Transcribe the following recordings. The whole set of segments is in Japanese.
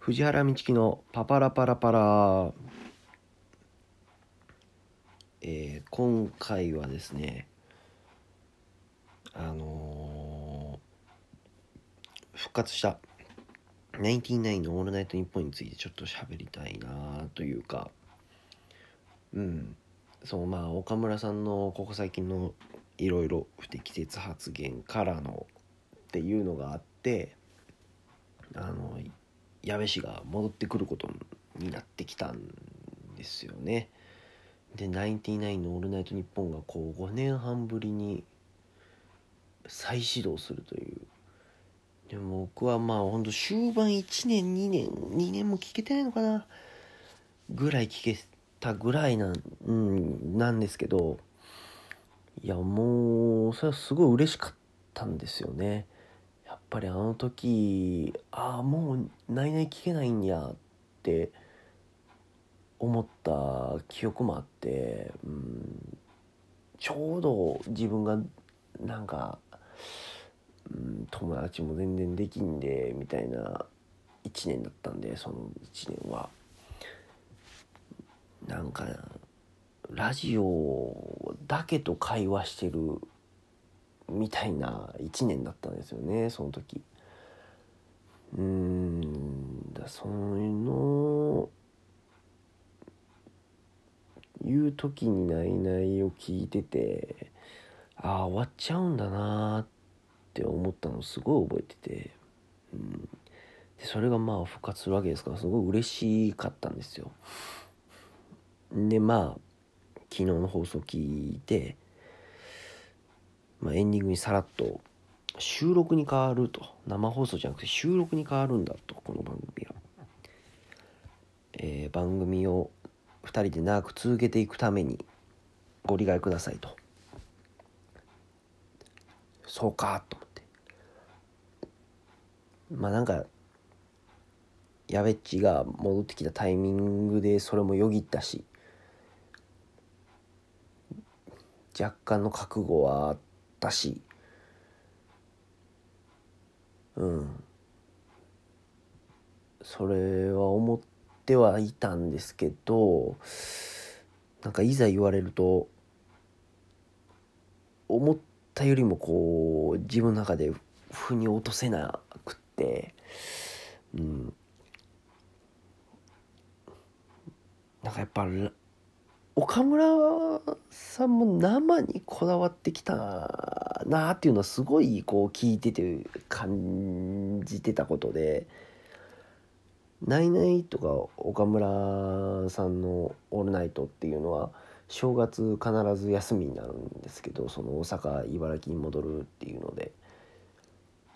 藤原道樹のパパラパラパラ、えー今回はですねあのー復活した「ナインティナインのオールナイトニッポン」についてちょっと喋りたいなというかうん。そうまあ岡村さんのここ最近のいろいろ不適切発言からのっていうのがあってあの矢部氏が戻ってくることになってきたんですよね。でナインティナインの「オールナイトニッポン」がこう5年半ぶりに再始動するというでも僕はまあほんと終盤1年2年2年も聞けてないのかなぐらい聞けたぐらいなん,、うん、なんですけどいやもうそれはすごい嬉しかったんですよねぱりあの時ああもうないない聞けないんやって思った記憶もあって、うん、ちょうど自分がなんか、うん、友達も全然できんでみたいな1年だったんでその1年は。なんかラジオだけと会話してるみたいな1年だったんですよねその時。うーんだそういうのいう時にないないを聞いててああ終わっちゃうんだなって思ったのすごい覚えてて、うん、でそれがまあ復活するわけですからすごい嬉しかったんですよ。でまあ昨日の放送聞いて、まあ、エンディングにさらっと収録に変わると。生放送じゃなくて収録に変わるんだと。この番組は、えー番組を2人で長く続けていくためにご理解くださいと。そうかと思って。まあなんかやべっちが戻ってきたタイミングでそれもよぎったし若干の覚悟はあってたし。うん。それは思ってはいたんですけどなんかいざ言われると思ったよりもこう自分の中で腑に落とせなくってうん。なんかやっぱ岡村さんも生にこだわってきたなっていうのはすごいこう聞いてて感じてたことで「ナイナイ」とか岡村さんの「オールナイト」っていうのは正月必ず休みになるんですけどその大阪茨城に戻るっていうので。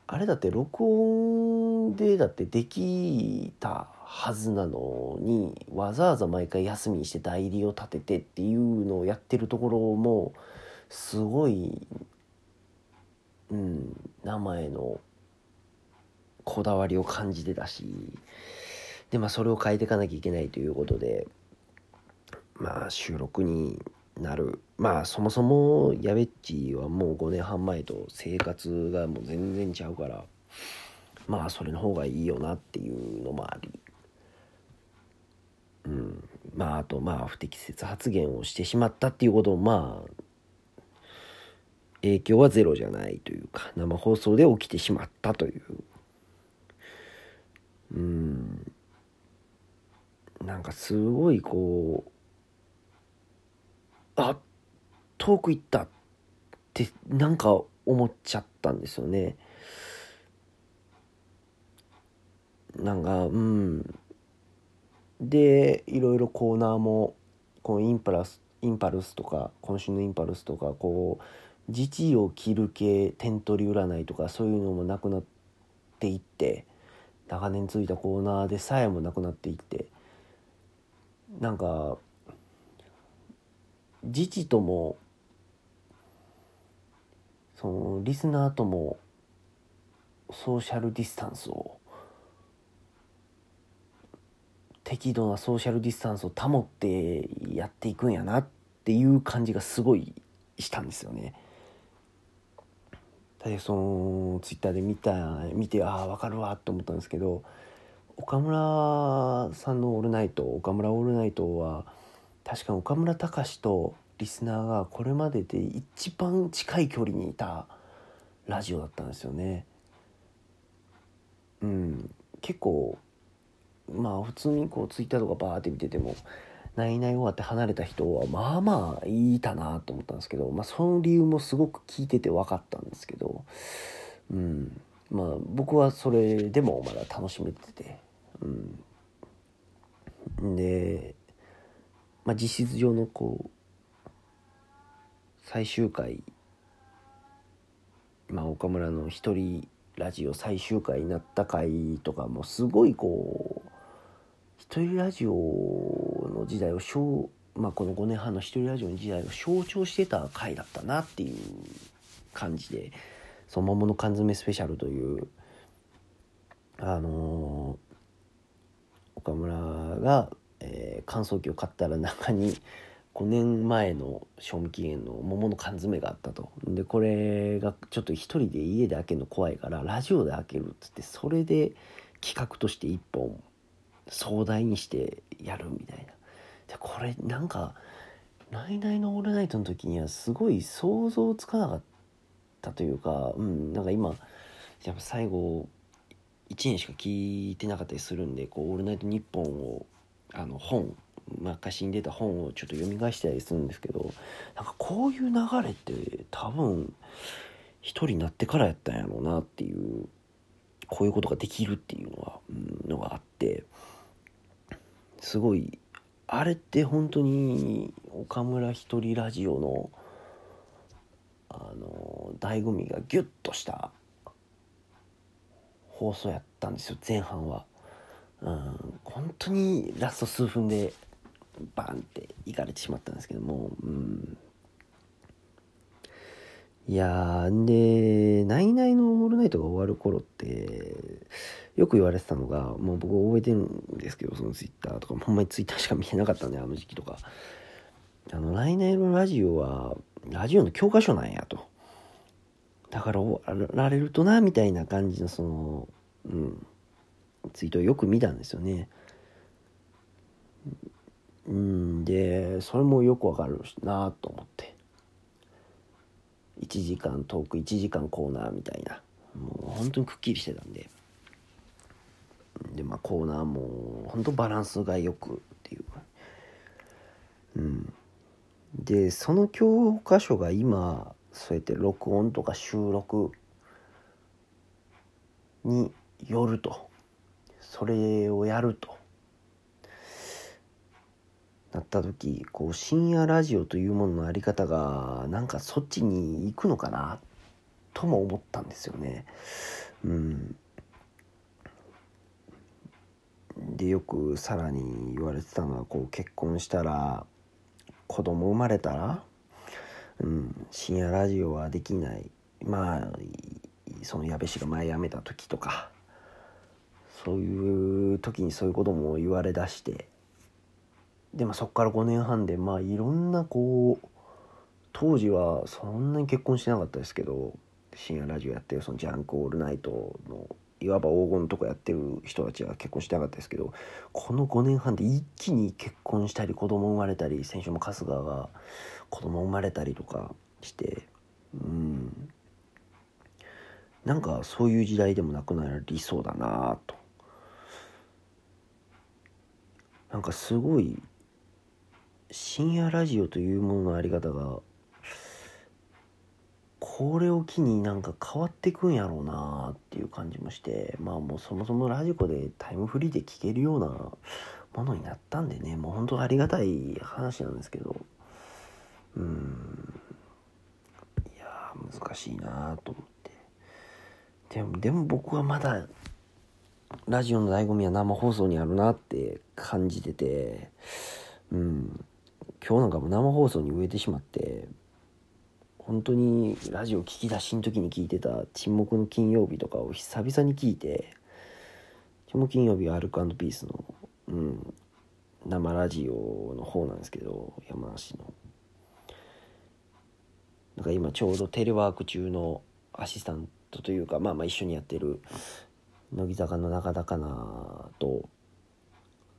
あれだって録音でだってできたはずなのにわざわざ毎回休みにして代理を立ててっていうのをやってるところもすごい、うん、名前のこだわりを感じてたしでまあそれを変えていかなきゃいけないということでまあ収録になるまあそもそもやべっちはもう5年半前と生活がもう全然ちゃうからまあそれの方がいいよなっていうのもあり。うん。まああとまあ不適切発言をしてしまったっていうこともまあ影響はゼロじゃないというか生放送で起きてしまったという。うん。なんかすごいこうあっ遠く行ったってなんか思っちゃったんですよね。なんかうん。でいろいろコーナーもこのインパラスインパルスとか今週のインパルスとかこう時事を切る系点取り占いとかそういうのもなくなっていって長年続いたコーナーでさえもなくなっていってなんか自治ともそのリスナーともソーシャルディスタンスを適度なソーシャルディスタンスを保ってやっていくんやなっていう感じがすごいしたんですよね。でそのツイッターで見た見てああ分かるわと思ったんですけど岡村さんの「オールナイト」岡村オールナイトは確か岡村隆史とリスナーがこれまでで一番近い距離にいたラジオだったんですよね。うん、結構まあ普通にこうツイッターとかバーって見てても「ないない終わって離れた人はまあまあいたなと思ったんですけど、まあ、その理由もすごく聞いてて分かったんですけど、うん、まあ僕はそれでもまだ楽しめてて、うん、で、まあ、実質上のこう最終回、まあ、岡村の一人ラジオ最終回になった回とかもすごいこう一人ラジオの時代を象まあこの5年半の一人ラジオの時代を象徴してた回だったなっていう感じで「その桃の缶詰スペシャル」というあのー、岡村が、えー、乾燥機を買ったら中に5年前の賞味期限の桃の缶詰があったと。でこれがちょっと一人で家で開けるの怖いからラジオで開けるっつってそれで企画として1本壮大にしてやるみたいな。でこれなんか「ナイナイのオールナイト」の時にはすごい想像つかなかったというかうんなんか今やっぱ最後1年しか聞いてなかったりするんで「こうオールナイトニッポン」をあの本昔に出た本をちょっと読み返したりするんですけどなんかこういう流れって多分一人になってからやったんやろうなっていうこういうことができるっていうのは、うん、のがあってすごいあれって本当に岡村一人ラジオのあの醍醐味がギュッとした放送やったんですよ前半は。うん、本当にラスト数分でバンっていかれてしまったんですけども、うん、いやーで「ナイナイのオールナイト」が終わる頃ってよく言われてたのがもう僕覚えてるんですけどそのツイッターとかほんまにツイッターしか見てなかったんであの時期とか。あの「ナイナイのラジオ」はラジオの教科書なんやと。だから終わられるとなみたいな感じのそのうんツイートをよく見たんですよね。うんでそれもよくわかるなと思って。1時間トーク1時間コーナーみたいな。もう本当にくっきりしてたんで。でまあコーナーも本当バランスがよくっていう。うん。でその教科書が今そうやって録音とか収録によると。それをやると。った時こう深夜ラジオというもののあり方がなんかそっちに行くのかなとも思ったんですよね。うん、でよくさらに言われてたのはこう結婚したら子供生まれたら、うん、深夜ラジオはできないまあその矢部氏が前辞めた時とかそういう時にそういうことも言われだしてで、まあ、そこから5年半でまあいろんなこう当時はそんなに結婚してなかったですけど深夜ラジオやってるそのジャンクオールナイトのいわば黄金とこやってる人たちは結婚してなかったですけどこの5年半で一気に結婚したり子供生まれたり先週も春日が子供生まれたりとかしてうん。なんかそういう時代でもなくなりそうだなと。なんかすごい深夜ラジオというもののあり方がこれを機になんか変わってくんやろうなっていう感じもしてまあもうそもそもラジコでタイムフリーで聴けるようなものになったんでねもう本当ありがたい話なんですけど。うん。いや難しいなと思って。でもでも僕はまだラジオの醍醐味は生放送にあるなって感じてて。うん。今日なんかも生放送に植えてしまって本当にラジオ聞き出しの時に聞いてた「沈黙の金曜日」とかを久々に聞いて「沈黙金曜日」はアルコピースの、うん、生ラジオの方なんですけど山梨の。なんか今ちょうどテレワーク中のアシスタントというかまあまあ一緒にやってる乃木坂の中田かなと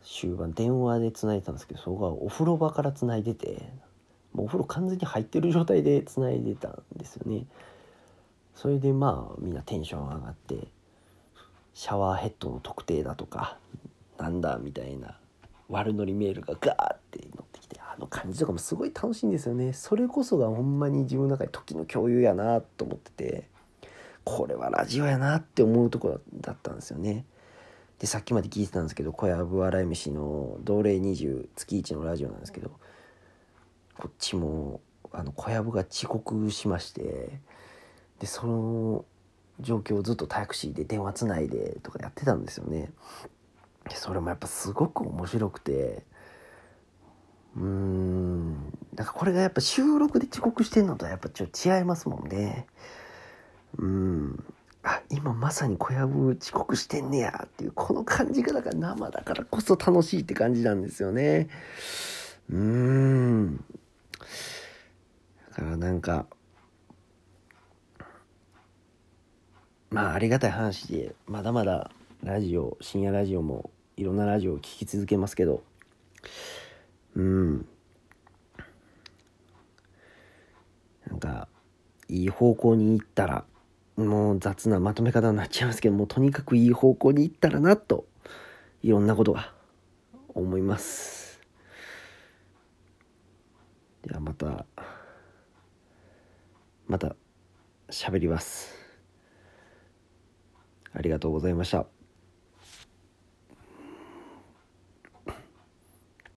終盤電話でつないでたんですけどそこがお風呂場からつないでてもうお風呂完全に入ってる状態でつないでたんですよね。それでまあみんなテンション上がってシャワーヘッドの特定だとかなんだみたいな悪ノリメールがガーって乗ってきてあの感じとかもすごい楽しいんですよね。それこそがほんまに自分の中で時の共有やなと思っててこれはラジオやなって思うところだったんですよね。でさっきまで聞いてたんですけど小籔笑い飯の同齢20月1のラジオなんですけどこっちもあの小籔が遅刻しましてでその状況をずっとタクシーで電話つないでとかやってたんですよね。でそれもやっぱすごく面白くてうーんだからこれがやっぱ収録で遅刻してんのとはやっぱちょっと違いますもんね。うん。あ今まさに小籔遅刻してんねやっていうこの感じがだから生だからこそ楽しいって感じなんですよね。うーん。だからなんかまあありがたい話でまだまだラジオ深夜ラジオもいろんなラジオを聴き続けますけど。うん。なんかいい方向に行ったらもう雑なまとめ方になっちゃいますけどもうとにかくいい方向に行ったらなといろんなことが思います。ではまたまた喋ります。ありがとうございました。